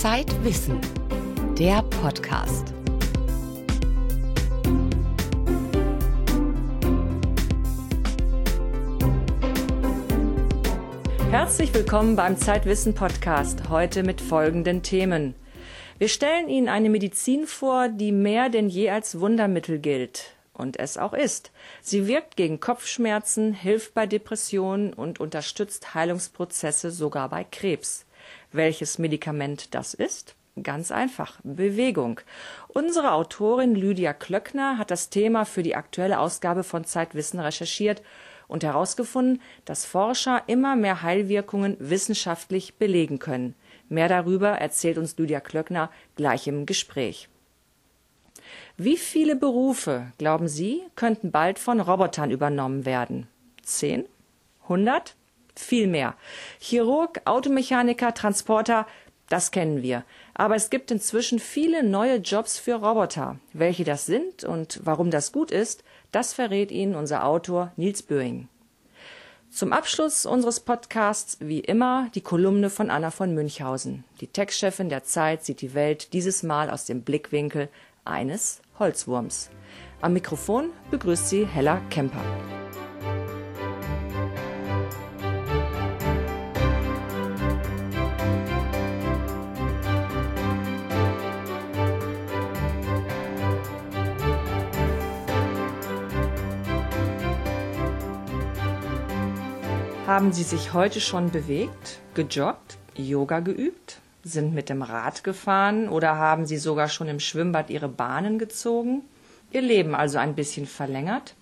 Zeitwissen, der Podcast. Herzlich willkommen beim Zeitwissen Podcast, heute mit folgenden Themen. Wir stellen Ihnen eine Medizin vor, die mehr denn je als Wundermittel gilt und es auch ist. Sie wirkt gegen Kopfschmerzen, hilft bei Depressionen und unterstützt Heilungsprozesse sogar bei Krebs. Welches Medikament das ist? Ganz einfach, Bewegung. Unsere Autorin Lydia Klöckner hat das Thema für die aktuelle Ausgabe von Zeitwissen recherchiert und herausgefunden, dass Forscher immer mehr Heilwirkungen wissenschaftlich belegen können. Mehr darüber erzählt uns Lydia Klöckner gleich im Gespräch. Wie viele Berufe, glauben Sie, könnten bald von Robotern übernommen werden? Zehn? Hundert? Viel mehr. Chirurg, Automechaniker, Transporter, das kennen wir. Aber es gibt inzwischen viele neue Jobs für Roboter. Welche das sind und warum das gut ist, das verrät Ihnen unser Autor Nils Böing. Zum Abschluss unseres Podcasts wie immer die Kolumne von Anna von Münchhausen. Die Textchefin der Zeit sieht die Welt dieses Mal aus dem Blickwinkel eines Holzwurms. Am Mikrofon begrüßt sie Hella Kemper. Haben Sie sich heute schon bewegt, gejoggt, Yoga geübt? sind mit dem Rad gefahren oder haben sie sogar schon im Schwimmbad ihre Bahnen gezogen, ihr Leben also ein bisschen verlängert?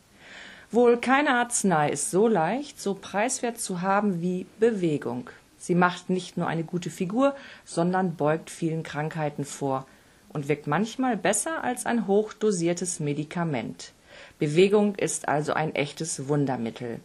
Wohl keine Arznei ist so leicht, so preiswert zu haben wie Bewegung. Sie macht nicht nur eine gute Figur, sondern beugt vielen Krankheiten vor und wirkt manchmal besser als ein hochdosiertes Medikament. Bewegung ist also ein echtes Wundermittel.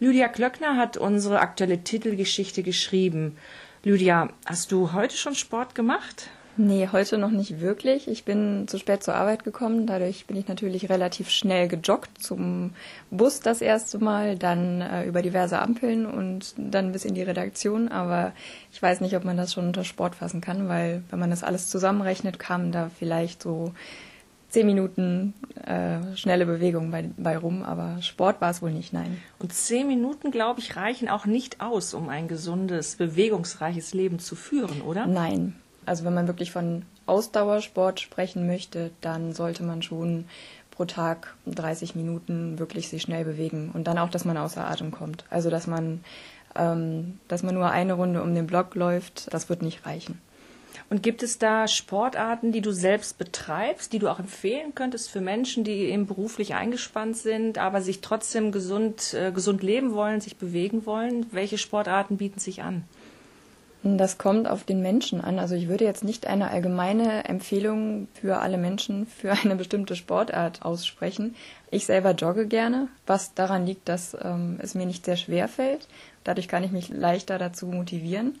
Lydia Klöckner hat unsere aktuelle Titelgeschichte geschrieben. Lydia, hast du heute schon Sport gemacht? Nee, heute noch nicht wirklich. Ich bin zu spät zur Arbeit gekommen. Dadurch bin ich natürlich relativ schnell gejoggt zum Bus das erste Mal, dann äh, über diverse Ampeln und dann bis in die Redaktion. Aber ich weiß nicht, ob man das schon unter Sport fassen kann, weil wenn man das alles zusammenrechnet, kamen da vielleicht so zehn Minuten äh, schnelle Bewegung bei, bei rum, aber Sport war es wohl nicht, nein. Und zehn Minuten, glaube ich, reichen auch nicht aus, um ein gesundes, bewegungsreiches Leben zu führen, oder? Nein. Also wenn man wirklich von Ausdauersport sprechen möchte, dann sollte man schon pro Tag 30 Minuten wirklich sich schnell bewegen und dann auch, dass man außer Atem kommt. Also dass man, ähm, dass man nur eine Runde um den Block läuft, das wird nicht reichen. Und gibt es da Sportarten, die du selbst betreibst, die du auch empfehlen könntest für Menschen, die eben beruflich eingespannt sind, aber sich trotzdem gesund, äh, gesund leben wollen, sich bewegen wollen? Welche Sportarten bieten sich an? Das kommt auf den Menschen an. Also ich würde jetzt nicht eine allgemeine Empfehlung für alle Menschen für eine bestimmte Sportart aussprechen. Ich selber jogge gerne, was daran liegt, dass ähm, es mir nicht sehr schwer fällt. Dadurch kann ich mich leichter dazu motivieren.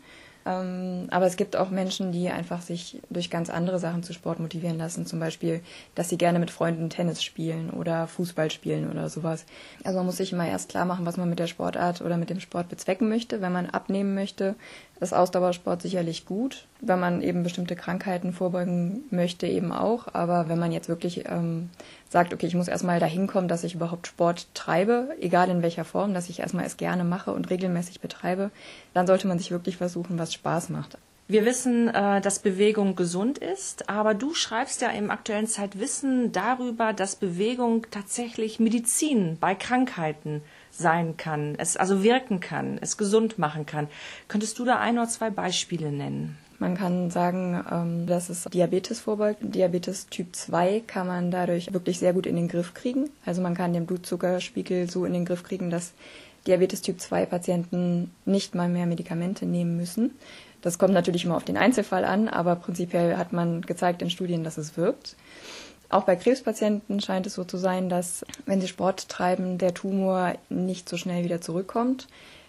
Ähm, aber es gibt auch Menschen, die einfach sich durch ganz andere Sachen zu Sport motivieren lassen. Zum Beispiel, dass sie gerne mit Freunden Tennis spielen oder Fußball spielen oder sowas. Also man muss sich immer erst klar machen, was man mit der Sportart oder mit dem Sport bezwecken möchte. Wenn man abnehmen möchte, ist Ausdauersport sicherlich gut. Wenn man eben bestimmte Krankheiten vorbeugen möchte, eben auch. Aber wenn man jetzt wirklich ähm, sagt, okay, ich muss erstmal dahin kommen, dass ich überhaupt Sport treibe, egal in welcher Form, dass ich erstmal es gerne mache und regelmäßig betreibe, dann sollte man sich wirklich versuchen, was Spaß macht. Wir wissen, äh, dass Bewegung gesund ist, aber du schreibst ja im aktuellen Zeitwissen darüber, dass Bewegung tatsächlich Medizin bei Krankheiten sein kann, es also wirken kann, es gesund machen kann. Könntest du da ein oder zwei Beispiele nennen? Man kann sagen, ähm, dass es Diabetes vorbeugt. Diabetes Typ 2 kann man dadurch wirklich sehr gut in den Griff kriegen. Also man kann den Blutzuckerspiegel so in den Griff kriegen, dass Diabetes Typ 2 Patienten nicht mal mehr Medikamente nehmen müssen. Das kommt natürlich immer auf den Einzelfall an, aber prinzipiell hat man gezeigt in Studien, dass es wirkt. Auch bei Krebspatienten scheint es so zu sein, dass wenn sie Sport treiben, der Tumor nicht so schnell wieder zurückkommt.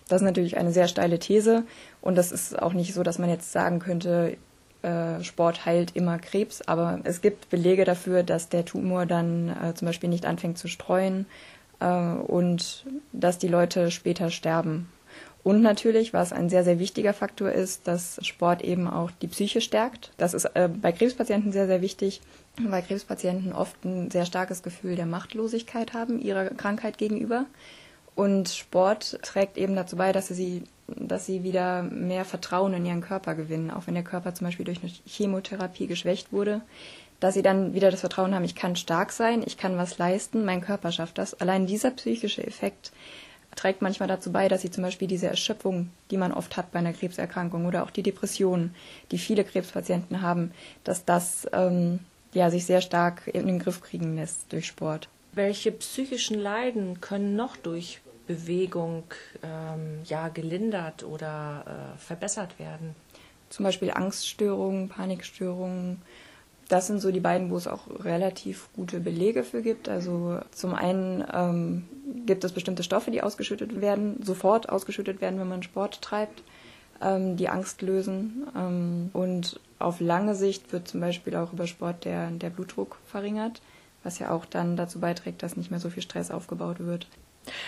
Das ist natürlich eine sehr steile These und das ist auch nicht so, dass man jetzt sagen könnte, äh, Sport heilt immer Krebs, aber es gibt Belege dafür, dass der Tumor dann äh, zum Beispiel nicht anfängt zu streuen äh, und dass die Leute später sterben. Und natürlich, was ein sehr, sehr wichtiger Faktor ist, dass Sport eben auch die Psyche stärkt. Das ist äh, bei Krebspatienten sehr, sehr wichtig, weil Krebspatienten oft ein sehr starkes Gefühl der Machtlosigkeit haben ihrer Krankheit gegenüber. Und Sport trägt eben dazu bei, dass sie, dass sie wieder mehr Vertrauen in ihren Körper gewinnen, auch wenn der Körper zum Beispiel durch eine Chemotherapie geschwächt wurde, dass sie dann wieder das Vertrauen haben, ich kann stark sein, ich kann was leisten, mein Körper schafft das. Allein dieser psychische Effekt trägt manchmal dazu bei, dass sie zum Beispiel diese Erschöpfung, die man oft hat bei einer Krebserkrankung oder auch die Depressionen, die viele Krebspatienten haben, dass das ähm, ja, sich sehr stark in den Griff kriegen lässt durch Sport. Welche psychischen Leiden können noch durch Bewegung ähm, ja, gelindert oder äh, verbessert werden? Zum Beispiel Angststörungen, Panikstörungen, das sind so die beiden, wo es auch relativ gute Belege für gibt. Also zum einen ähm, gibt es bestimmte Stoffe, die ausgeschüttet werden, sofort ausgeschüttet werden, wenn man Sport treibt, ähm, die Angst lösen. Ähm, und auf lange Sicht wird zum Beispiel auch über Sport der, der Blutdruck verringert, was ja auch dann dazu beiträgt, dass nicht mehr so viel Stress aufgebaut wird.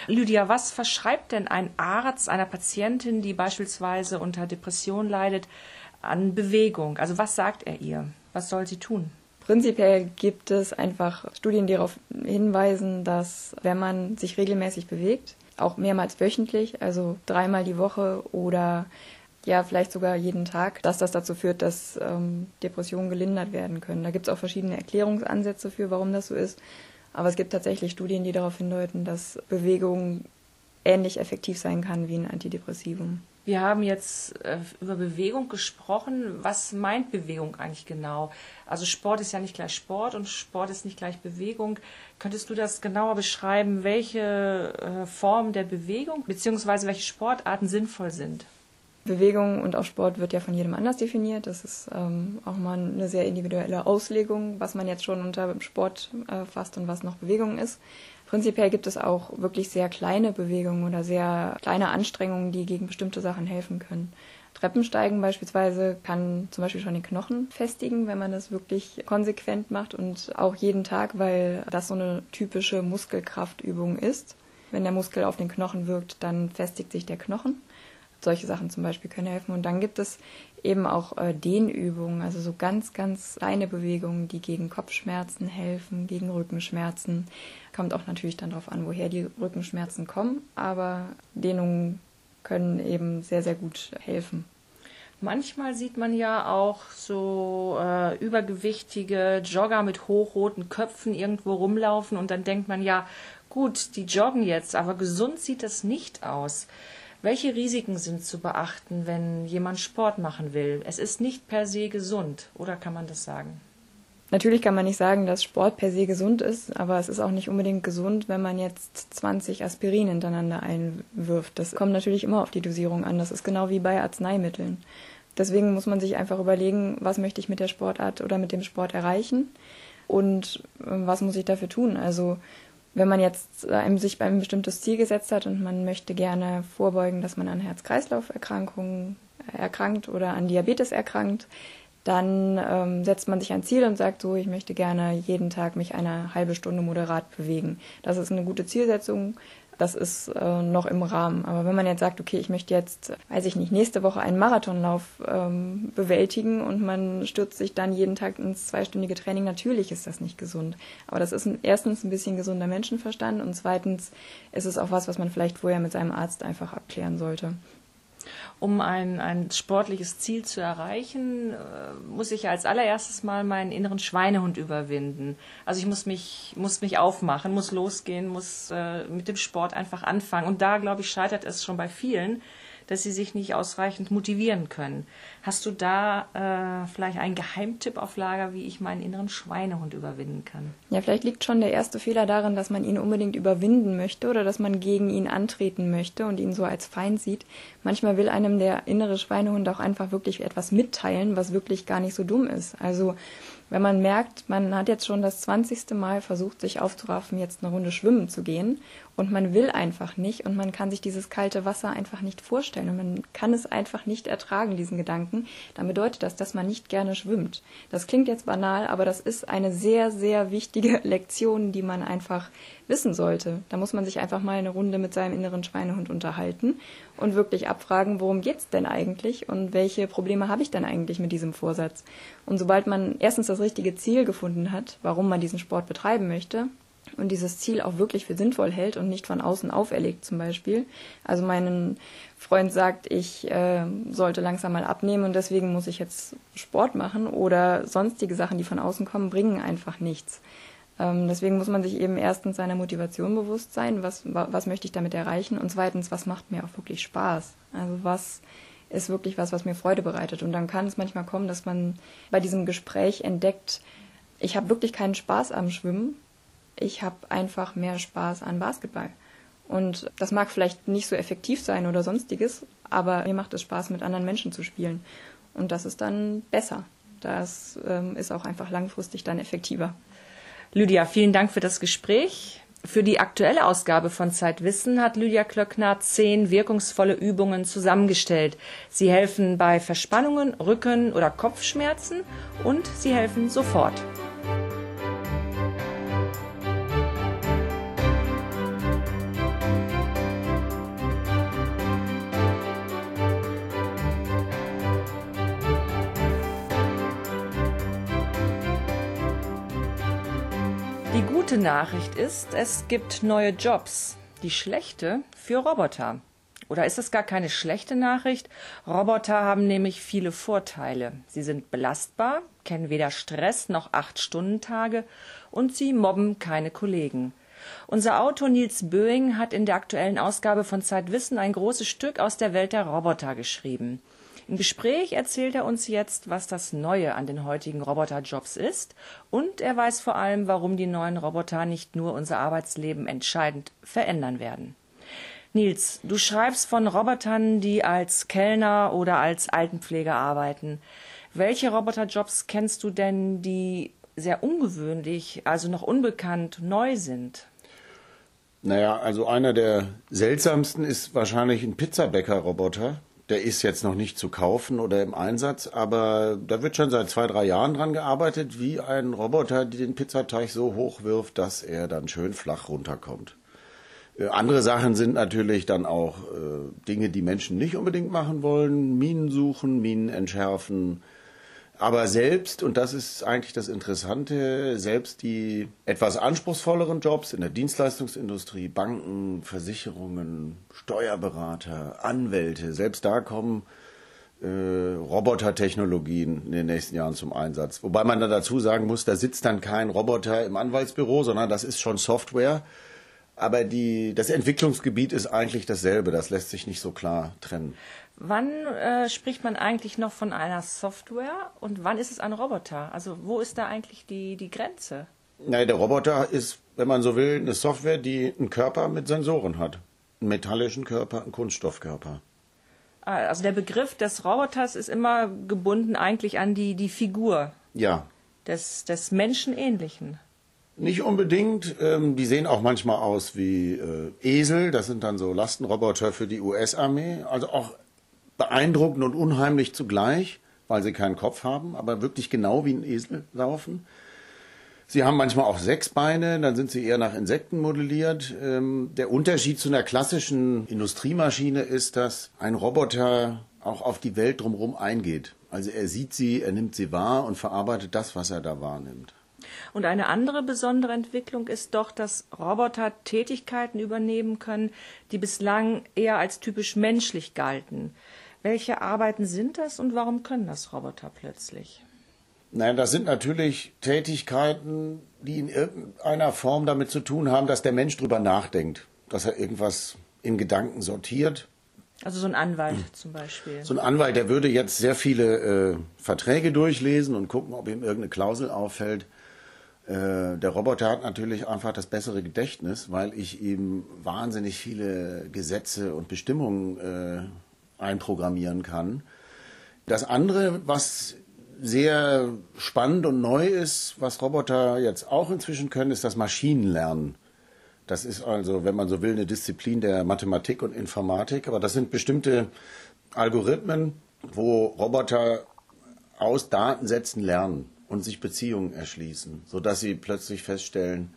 Lydia, was verschreibt denn ein Arzt einer Patientin, die beispielsweise unter Depression leidet, an Bewegung? Also was sagt er ihr? Was soll sie tun? Prinzipiell gibt es einfach Studien, die darauf hinweisen, dass wenn man sich regelmäßig bewegt, auch mehrmals wöchentlich, also dreimal die Woche oder ja, vielleicht sogar jeden Tag, dass das dazu führt, dass ähm, Depressionen gelindert werden können. Da gibt es auch verschiedene Erklärungsansätze für, warum das so ist. Aber es gibt tatsächlich Studien, die darauf hindeuten, dass Bewegung ähnlich effektiv sein kann wie ein Antidepressivum. Wir haben jetzt äh, über Bewegung gesprochen. Was meint Bewegung eigentlich genau? Also Sport ist ja nicht gleich Sport und Sport ist nicht gleich Bewegung. Könntest du das genauer beschreiben, welche äh, Formen der Bewegung bzw. welche Sportarten sinnvoll sind? Bewegung und auch Sport wird ja von jedem anders definiert. Das ist ähm, auch mal eine sehr individuelle Auslegung, was man jetzt schon unter Sport äh, fasst und was noch Bewegung ist. Prinzipiell gibt es auch wirklich sehr kleine Bewegungen oder sehr kleine Anstrengungen, die gegen bestimmte Sachen helfen können. Treppensteigen beispielsweise kann zum Beispiel schon den Knochen festigen, wenn man das wirklich konsequent macht und auch jeden Tag, weil das so eine typische Muskelkraftübung ist. Wenn der Muskel auf den Knochen wirkt, dann festigt sich der Knochen. Solche Sachen zum Beispiel können helfen. Und dann gibt es eben auch äh, Dehnübungen, also so ganz, ganz kleine Bewegungen, die gegen Kopfschmerzen helfen, gegen Rückenschmerzen. Kommt auch natürlich dann darauf an, woher die Rückenschmerzen kommen, aber Dehnungen können eben sehr, sehr gut helfen. Manchmal sieht man ja auch so äh, übergewichtige Jogger mit hochroten Köpfen irgendwo rumlaufen und dann denkt man ja, gut, die joggen jetzt, aber gesund sieht das nicht aus. Welche Risiken sind zu beachten, wenn jemand Sport machen will? Es ist nicht per se gesund, oder kann man das sagen? Natürlich kann man nicht sagen, dass Sport per se gesund ist, aber es ist auch nicht unbedingt gesund, wenn man jetzt 20 Aspirin hintereinander einwirft. Das kommt natürlich immer auf die Dosierung an. Das ist genau wie bei Arzneimitteln. Deswegen muss man sich einfach überlegen, was möchte ich mit der Sportart oder mit dem Sport erreichen und äh, was muss ich dafür tun. Also wenn man jetzt einem sich ein bestimmtes Ziel gesetzt hat und man möchte gerne vorbeugen, dass man an Herz-Kreislauf-Erkrankungen erkrankt oder an Diabetes erkrankt, dann ähm, setzt man sich ein Ziel und sagt so, ich möchte gerne jeden Tag mich eine halbe Stunde moderat bewegen. Das ist eine gute Zielsetzung das ist äh, noch im Rahmen. Aber wenn man jetzt sagt, okay, ich möchte jetzt, weiß ich nicht, nächste Woche einen Marathonlauf ähm, bewältigen und man stürzt sich dann jeden Tag ins zweistündige Training, natürlich ist das nicht gesund. Aber das ist ein, erstens ein bisschen gesunder Menschenverstand und zweitens ist es auch was, was man vielleicht vorher mit seinem Arzt einfach abklären sollte um ein, ein sportliches Ziel zu erreichen, äh, muss ich als allererstes mal meinen inneren Schweinehund überwinden. Also ich muss mich, muss mich aufmachen, muss losgehen, muss äh, mit dem Sport einfach anfangen. Und da, glaube ich, scheitert es schon bei vielen, dass sie sich nicht ausreichend motivieren können. Hast du da äh, vielleicht einen Geheimtipp auf Lager, wie ich meinen inneren Schweinehund überwinden kann? Ja, vielleicht liegt schon der erste Fehler darin, dass man ihn unbedingt überwinden möchte oder dass man gegen ihn antreten möchte und ihn so als Feind sieht. Manchmal will einem der innere Schweinehund auch einfach wirklich etwas mitteilen, was wirklich gar nicht so dumm ist. Also Wenn man merkt, man hat jetzt schon das 20. Mal versucht, sich aufzuraffen, jetzt eine Runde schwimmen zu gehen und man will einfach nicht und man kann sich dieses kalte Wasser einfach nicht vorstellen und man kann es einfach nicht ertragen, diesen Gedanken, dann bedeutet das, dass man nicht gerne schwimmt. Das klingt jetzt banal, aber das ist eine sehr, sehr wichtige Lektion, die man einfach wissen sollte. Da muss man sich einfach mal eine Runde mit seinem inneren Schweinehund unterhalten und wirklich abfragen, worum geht's denn eigentlich und welche Probleme habe ich denn eigentlich mit diesem Vorsatz? Und sobald man erstens das richtige Ziel gefunden hat, warum man diesen Sport betreiben möchte, und dieses Ziel auch wirklich für sinnvoll hält und nicht von außen auferlegt zum Beispiel. Also mein Freund sagt, ich äh, sollte langsam mal abnehmen und deswegen muss ich jetzt Sport machen oder sonstige Sachen, die von außen kommen, bringen einfach nichts. Ähm, deswegen muss man sich eben erstens seiner Motivation bewusst sein, was, was möchte ich damit erreichen und zweitens, was macht mir auch wirklich Spaß. Also was ist wirklich was, was mir Freude bereitet. Und dann kann es manchmal kommen, dass man bei diesem Gespräch entdeckt, ich habe wirklich keinen Spaß am Schwimmen, ich habe einfach mehr Spaß an Basketball. Und das mag vielleicht nicht so effektiv sein oder sonstiges, aber mir macht es Spaß, mit anderen Menschen zu spielen. Und das ist dann besser. Das ähm, ist auch einfach langfristig dann effektiver. Lydia, vielen Dank für das Gespräch. Für die aktuelle Ausgabe von Zeitwissen hat Lydia Klöckner zehn wirkungsvolle Übungen zusammengestellt. Sie helfen bei Verspannungen, Rücken- oder Kopfschmerzen und sie helfen sofort. Gute Nachricht ist, es gibt neue Jobs. Die schlechte für Roboter. Oder ist es gar keine schlechte Nachricht? Roboter haben nämlich viele Vorteile. Sie sind belastbar, kennen weder Stress noch Acht-Stunden-Tage und sie mobben keine Kollegen. Unser Autor Nils Böing hat in der aktuellen Ausgabe von Zeitwissen ein großes Stück aus der Welt der Roboter geschrieben. Im Gespräch erzählt er uns jetzt, was das Neue an den heutigen Roboterjobs ist und er weiß vor allem, warum die neuen Roboter nicht nur unser Arbeitsleben entscheidend verändern werden. Nils, du schreibst von Robotern, die als Kellner oder als Altenpfleger arbeiten. Welche Roboterjobs kennst du denn, die sehr ungewöhnlich, also noch unbekannt, neu sind? Naja, also einer der seltsamsten ist wahrscheinlich ein Pizzabäcker-Roboter. Der ist jetzt noch nicht zu kaufen oder im Einsatz, aber da wird schon seit zwei, drei Jahren dran gearbeitet, wie ein Roboter den Pizzateig so hoch wirft, dass er dann schön flach runterkommt. Äh, andere Sachen sind natürlich dann auch äh, Dinge, die Menschen nicht unbedingt machen wollen. Minen suchen, Minen entschärfen, aber selbst, und das ist eigentlich das Interessante, selbst die etwas anspruchsvolleren Jobs in der Dienstleistungsindustrie, Banken, Versicherungen, Steuerberater, Anwälte, selbst da kommen äh, Robotertechnologien in den nächsten Jahren zum Einsatz. Wobei man dann dazu sagen muss, da sitzt dann kein Roboter im Anwaltsbüro, sondern das ist schon Software. Aber die, das Entwicklungsgebiet ist eigentlich dasselbe. Das lässt sich nicht so klar trennen. Wann äh, spricht man eigentlich noch von einer Software und wann ist es ein Roboter? Also wo ist da eigentlich die, die Grenze? Nein, der Roboter ist, wenn man so will, eine Software, die einen Körper mit Sensoren hat. Einen metallischen Körper, einen Kunststoffkörper. Ah, also der Begriff des Roboters ist immer gebunden eigentlich an die, die Figur. Ja. Des, des Menschenähnlichen. Nicht unbedingt. Ähm, die sehen auch manchmal aus wie äh, Esel. Das sind dann so Lastenroboter für die US-Armee. Also auch beeindruckend und unheimlich zugleich, weil sie keinen Kopf haben, aber wirklich genau wie ein Esel laufen. Sie haben manchmal auch sechs Beine, dann sind sie eher nach Insekten modelliert. Ähm, der Unterschied zu einer klassischen Industriemaschine ist, dass ein Roboter auch auf die Welt drumherum eingeht. Also er sieht sie, er nimmt sie wahr und verarbeitet das, was er da wahrnimmt. Und eine andere besondere Entwicklung ist doch, dass Roboter Tätigkeiten übernehmen können, die bislang eher als typisch menschlich galten. Welche Arbeiten sind das und warum können das Roboter plötzlich? Nein, das sind natürlich Tätigkeiten, die in irgendeiner Form damit zu tun haben, dass der Mensch drüber nachdenkt, dass er irgendwas in Gedanken sortiert. Also so ein Anwalt zum Beispiel. So ein Anwalt, der würde jetzt sehr viele äh, Verträge durchlesen und gucken, ob ihm irgendeine Klausel auffällt. Äh, der Roboter hat natürlich einfach das bessere Gedächtnis, weil ich ihm wahnsinnig viele Gesetze und Bestimmungen äh, einprogrammieren kann. Das andere, was sehr spannend und neu ist, was Roboter jetzt auch inzwischen können, ist das Maschinenlernen. Das ist also, wenn man so will, eine Disziplin der Mathematik und Informatik. Aber das sind bestimmte Algorithmen, wo Roboter aus Datensätzen lernen und sich Beziehungen erschließen, sodass sie plötzlich feststellen,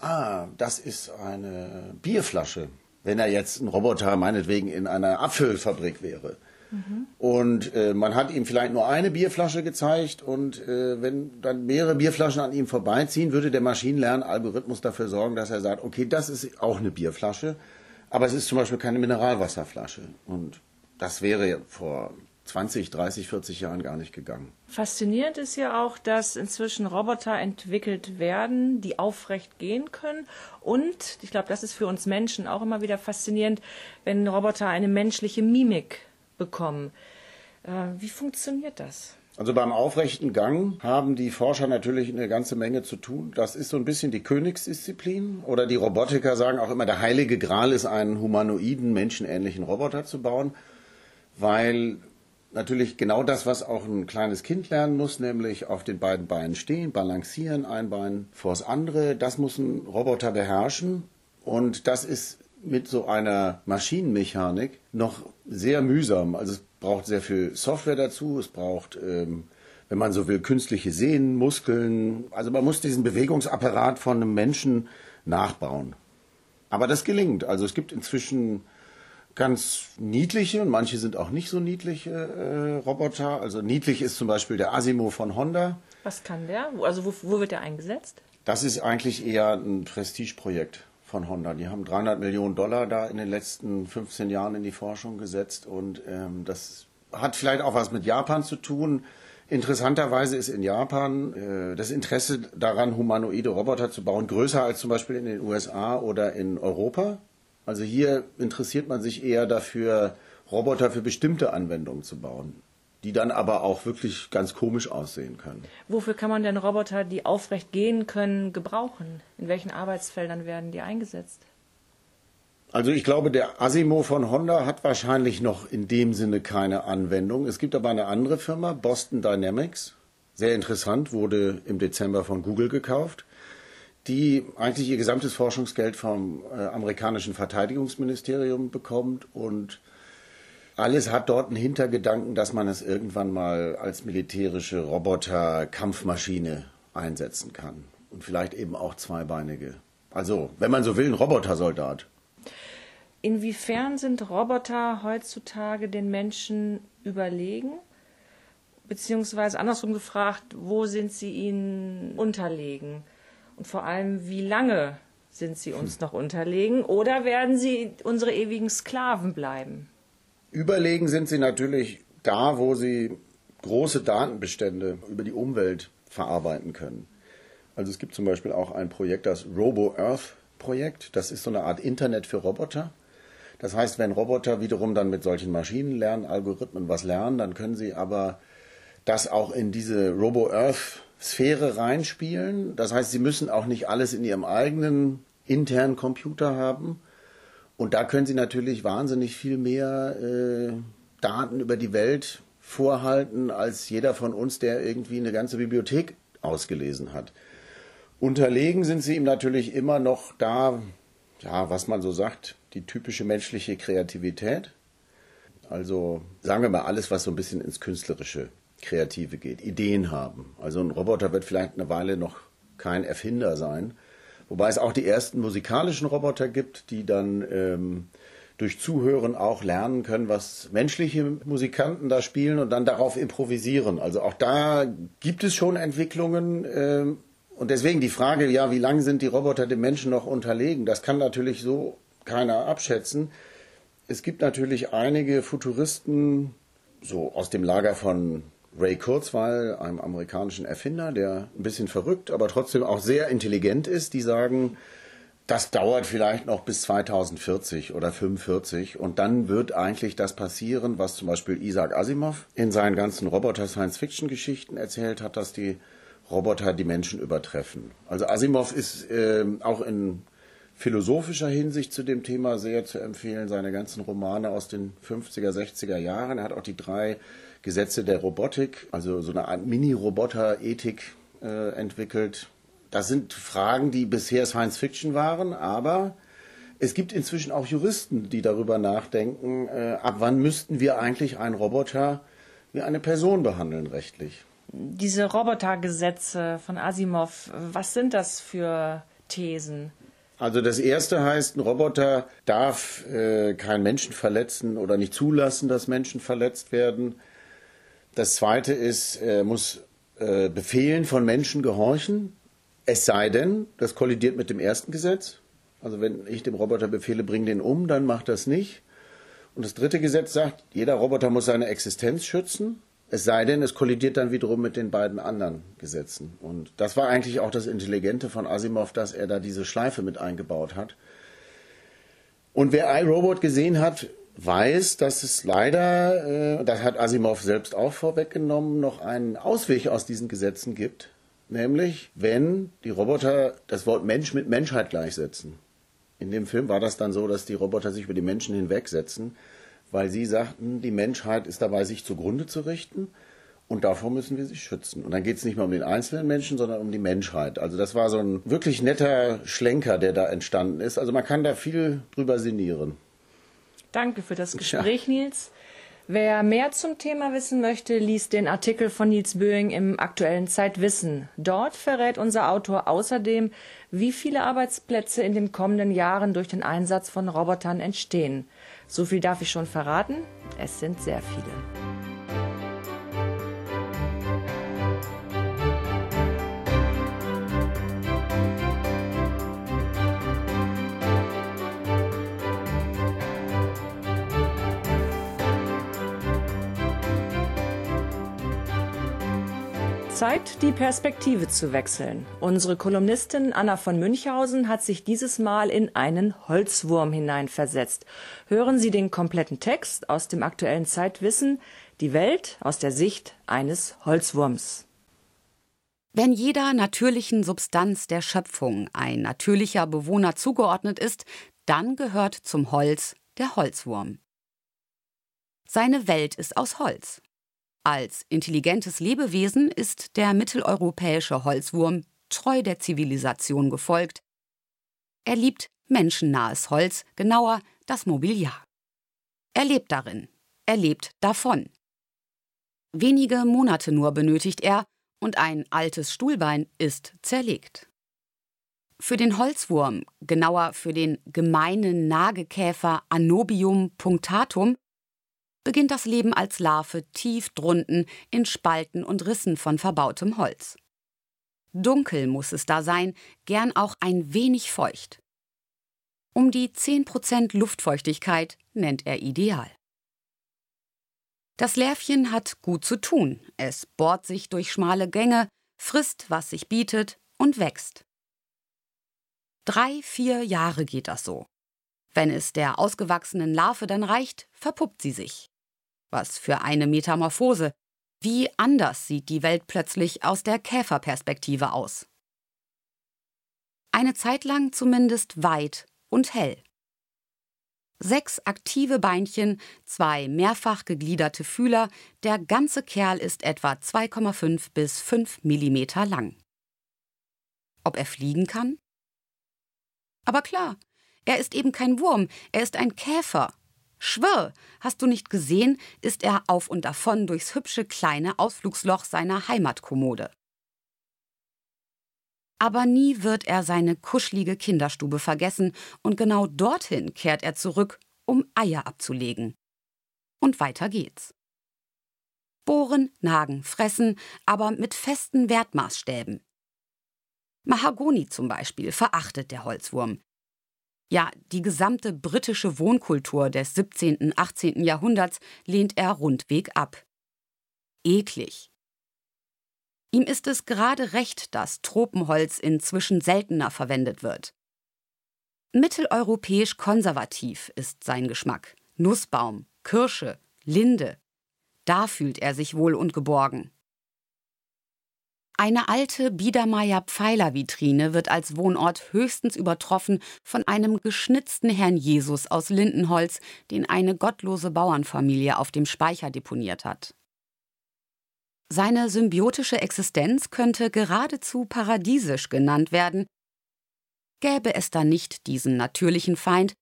ah, das ist eine Bierflasche, wenn er jetzt ein Roboter meinetwegen in einer Apfelfabrik wäre. Mhm. Und äh, man hat ihm vielleicht nur eine Bierflasche gezeigt und äh, wenn dann mehrere Bierflaschen an ihm vorbeiziehen, würde der Maschinenlernalgorithmus dafür sorgen, dass er sagt, okay, das ist auch eine Bierflasche, aber es ist zum Beispiel keine Mineralwasserflasche. Und das wäre vor 20, 30, 40 Jahren gar nicht gegangen. Faszinierend ist ja auch, dass inzwischen Roboter entwickelt werden, die aufrecht gehen können. Und ich glaube, das ist für uns Menschen auch immer wieder faszinierend, wenn Roboter eine menschliche Mimik bekommen. Äh, wie funktioniert das? Also beim aufrechten Gang haben die Forscher natürlich eine ganze Menge zu tun. Das ist so ein bisschen die Königsdisziplin. Oder die Robotiker sagen auch immer, der heilige Gral ist, einen humanoiden, menschenähnlichen Roboter zu bauen, weil natürlich genau das, was auch ein kleines Kind lernen muss, nämlich auf den beiden Beinen stehen, balancieren, ein Bein vors andere, das muss ein Roboter beherrschen. Und das ist mit so einer Maschinenmechanik noch sehr mühsam. Also es braucht sehr viel Software dazu, es braucht, ähm, wenn man so will, künstliche Sehnen, Muskeln. Also man muss diesen Bewegungsapparat von einem Menschen nachbauen. Aber das gelingt. Also es gibt inzwischen ganz niedliche und manche sind auch nicht so niedliche äh, Roboter. Also niedlich ist zum Beispiel der Asimo von Honda. Was kann der? Also wo, wo wird der eingesetzt? Das ist eigentlich eher ein Prestigeprojekt von Honda. Die haben 300 Millionen Dollar da in den letzten 15 Jahren in die Forschung gesetzt und ähm, das hat vielleicht auch was mit Japan zu tun. Interessanterweise ist in Japan äh, das Interesse daran, humanoide Roboter zu bauen, größer als zum Beispiel in den USA oder in Europa. Also hier interessiert man sich eher dafür, Roboter für bestimmte Anwendungen zu bauen die dann aber auch wirklich ganz komisch aussehen können. Wofür kann man denn Roboter, die aufrecht gehen können, gebrauchen? In welchen Arbeitsfeldern werden die eingesetzt? Also ich glaube, der Asimo von Honda hat wahrscheinlich noch in dem Sinne keine Anwendung. Es gibt aber eine andere Firma, Boston Dynamics, sehr interessant, wurde im Dezember von Google gekauft, die eigentlich ihr gesamtes Forschungsgeld vom äh, amerikanischen Verteidigungsministerium bekommt und alles hat dort einen Hintergedanken, dass man es irgendwann mal als militärische Roboter-Kampfmaschine einsetzen kann. Und vielleicht eben auch zweibeinige. Also, wenn man so will, ein Robotersoldat. Inwiefern sind Roboter heutzutage den Menschen überlegen? Beziehungsweise andersrum gefragt, wo sind sie ihnen unterlegen? Und vor allem, wie lange sind sie uns hm. noch unterlegen? Oder werden sie unsere ewigen Sklaven bleiben? Überlegen sind sie natürlich da, wo sie große Datenbestände über die Umwelt verarbeiten können. Also es gibt zum Beispiel auch ein Projekt, das Robo-Earth-Projekt. Das ist so eine Art Internet für Roboter. Das heißt, wenn Roboter wiederum dann mit solchen Maschinenlernalgorithmen was lernen, dann können sie aber das auch in diese Robo-Earth-Sphäre reinspielen. Das heißt, sie müssen auch nicht alles in ihrem eigenen internen Computer haben, und da können Sie natürlich wahnsinnig viel mehr äh, Daten über die Welt vorhalten, als jeder von uns, der irgendwie eine ganze Bibliothek ausgelesen hat. Unterlegen sind sie ihm natürlich immer noch da, ja, was man so sagt, die typische menschliche Kreativität. Also sagen wir mal alles, was so ein bisschen ins künstlerische, kreative geht, Ideen haben. Also ein Roboter wird vielleicht eine Weile noch kein Erfinder sein, Wobei es auch die ersten musikalischen Roboter gibt, die dann ähm, durch Zuhören auch lernen können, was menschliche Musikanten da spielen und dann darauf improvisieren. Also auch da gibt es schon Entwicklungen. Ähm, und deswegen die Frage, ja, wie lange sind die Roboter dem Menschen noch unterlegen? Das kann natürlich so keiner abschätzen. Es gibt natürlich einige Futuristen, so aus dem Lager von Ray Kurzweil, einem amerikanischen Erfinder, der ein bisschen verrückt, aber trotzdem auch sehr intelligent ist, die sagen, das dauert vielleicht noch bis 2040 oder 45 und dann wird eigentlich das passieren, was zum Beispiel Isaac Asimov in seinen ganzen Roboter-Science-Fiction-Geschichten erzählt hat, dass die Roboter die Menschen übertreffen. Also Asimov ist äh, auch in philosophischer Hinsicht zu dem Thema sehr zu empfehlen. Seine ganzen Romane aus den 50er, 60er Jahren. Er hat auch die drei Gesetze der Robotik, also so eine Art Mini-Roboter-Ethik äh, entwickelt. Das sind Fragen, die bisher Science Fiction waren, aber es gibt inzwischen auch Juristen, die darüber nachdenken, äh, ab wann müssten wir eigentlich einen Roboter wie eine Person behandeln rechtlich. Diese Robotergesetze von Asimov, was sind das für Thesen? Also das erste heißt, ein Roboter darf äh, keinen Menschen verletzen oder nicht zulassen, dass Menschen verletzt werden. Das zweite ist, er muss äh, Befehlen von Menschen gehorchen, es sei denn, das kollidiert mit dem ersten Gesetz. Also wenn ich dem Roboter befehle, bring den um, dann macht das nicht. Und das dritte Gesetz sagt, jeder Roboter muss seine Existenz schützen. Es sei denn, es kollidiert dann wiederum mit den beiden anderen Gesetzen. Und das war eigentlich auch das Intelligente von Asimov, dass er da diese Schleife mit eingebaut hat. Und wer iRobot gesehen hat, weiß, dass es leider, äh, das hat Asimov selbst auch vorweggenommen, noch einen Ausweg aus diesen Gesetzen gibt. Nämlich, wenn die Roboter das Wort Mensch mit Menschheit gleichsetzen. In dem Film war das dann so, dass die Roboter sich über die Menschen hinwegsetzen weil sie sagten, die Menschheit ist dabei, sich zugrunde zu richten. Und davor müssen wir sie schützen. Und dann geht es nicht mehr um den einzelnen Menschen, sondern um die Menschheit. Also das war so ein wirklich netter Schlenker, der da entstanden ist. Also man kann da viel drüber sinnieren. Danke für das Gespräch, ja. Nils. Wer mehr zum Thema wissen möchte, liest den Artikel von Nils Böing im aktuellen Zeitwissen. Dort verrät unser Autor außerdem, wie viele Arbeitsplätze in den kommenden Jahren durch den Einsatz von Robotern entstehen. So viel darf ich schon verraten, es sind sehr viele. Zeit, die Perspektive zu wechseln. Unsere Kolumnistin Anna von Münchhausen hat sich dieses Mal in einen Holzwurm hineinversetzt. Hören Sie den kompletten Text aus dem aktuellen Zeitwissen Die Welt aus der Sicht eines Holzwurms. Wenn jeder natürlichen Substanz der Schöpfung ein natürlicher Bewohner zugeordnet ist, dann gehört zum Holz der Holzwurm. Seine Welt ist aus Holz. Als intelligentes Lebewesen ist der mitteleuropäische Holzwurm treu der Zivilisation gefolgt. Er liebt menschennahes Holz, genauer das Mobiliar. Er lebt darin, er lebt davon. Wenige Monate nur benötigt er, und ein altes Stuhlbein ist zerlegt. Für den Holzwurm, genauer für den gemeinen Nagekäfer Anobium punctatum, beginnt das Leben als Larve tief drunten in Spalten und Rissen von verbautem Holz. Dunkel muss es da sein, gern auch ein wenig feucht. Um die 10% Luftfeuchtigkeit nennt er ideal. Das Lärvchen hat gut zu tun. Es bohrt sich durch schmale Gänge, frisst, was sich bietet und wächst. Drei, vier Jahre geht das so. Wenn es der ausgewachsenen Larve dann reicht, verpuppt sie sich. Was für eine Metamorphose. Wie anders sieht die Welt plötzlich aus der Käferperspektive aus. Eine Zeit lang zumindest weit und hell. Sechs aktive Beinchen, zwei mehrfach gegliederte Fühler, der ganze Kerl ist etwa 2,5 bis 5 Millimeter lang. Ob er fliegen kann? Aber klar, er ist eben kein Wurm, er ist ein Käfer Schwirr, hast du nicht gesehen, ist er auf und davon durchs hübsche kleine Ausflugsloch seiner Heimatkommode. Aber nie wird er seine kuschelige Kinderstube vergessen, und genau dorthin kehrt er zurück, um Eier abzulegen. Und weiter geht's. Bohren, nagen, fressen, aber mit festen Wertmaßstäben. Mahagoni zum Beispiel verachtet der Holzwurm. Ja, die gesamte britische Wohnkultur des 17., 18. Jahrhunderts lehnt er rundweg ab. Eklig. Ihm ist es gerade recht, dass Tropenholz inzwischen seltener verwendet wird. Mitteleuropäisch konservativ ist sein Geschmack. Nussbaum, Kirsche, Linde. Da fühlt er sich wohl und geborgen. Eine alte Biedermeier Pfeilervitrine wird als Wohnort höchstens übertroffen von einem geschnitzten Herrn Jesus aus Lindenholz, den eine gottlose Bauernfamilie auf dem Speicher deponiert hat. Seine symbiotische Existenz könnte geradezu paradiesisch genannt werden, gäbe es da nicht diesen natürlichen Feind,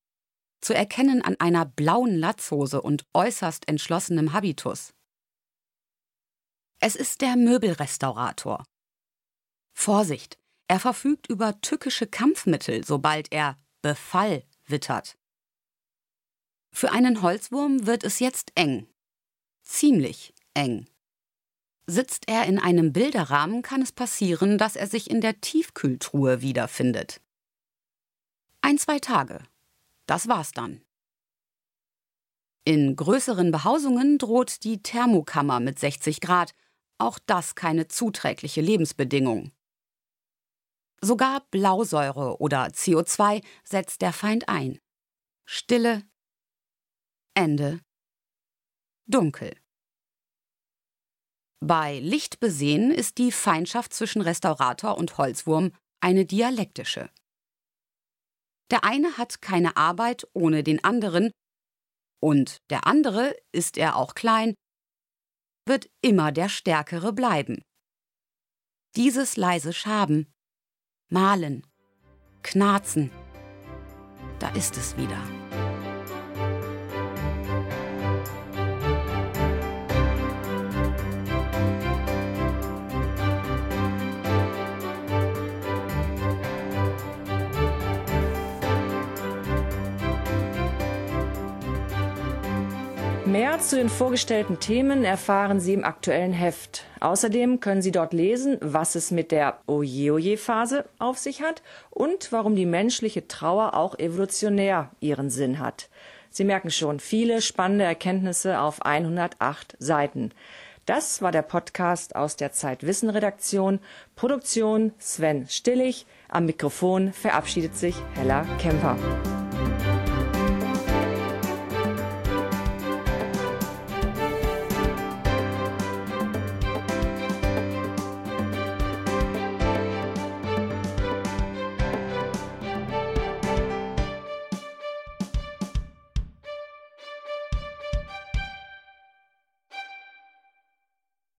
zu erkennen an einer blauen Latzhose und äußerst entschlossenem Habitus. Es ist der Möbelrestaurator. Vorsicht, er verfügt über tückische Kampfmittel, sobald er Befall wittert. Für einen Holzwurm wird es jetzt eng. Ziemlich eng. Sitzt er in einem Bilderrahmen, kann es passieren, dass er sich in der Tiefkühltruhe wiederfindet. Ein, zwei Tage. Das war's dann. In größeren Behausungen droht die Thermokammer mit 60 Grad, auch das keine zuträgliche Lebensbedingung. Sogar Blausäure oder CO2 setzt der Feind ein. Stille, Ende, dunkel. Bei Licht besehen ist die Feindschaft zwischen Restaurator und Holzwurm eine dialektische. Der eine hat keine Arbeit ohne den anderen, und der andere, ist er auch klein, wird immer der Stärkere bleiben. Dieses leise Schaben, Malen, Knarzen, da ist es wieder. Mehr zu den vorgestellten Themen erfahren Sie im aktuellen Heft. Außerdem können Sie dort lesen, was es mit der Oje-Oje-Phase auf sich hat und warum die menschliche Trauer auch evolutionär ihren Sinn hat. Sie merken schon, viele spannende Erkenntnisse auf 108 Seiten. Das war der Podcast aus der Zeitwissen Redaktion. Produktion Sven Stillig. Am Mikrofon verabschiedet sich Hella Kemper.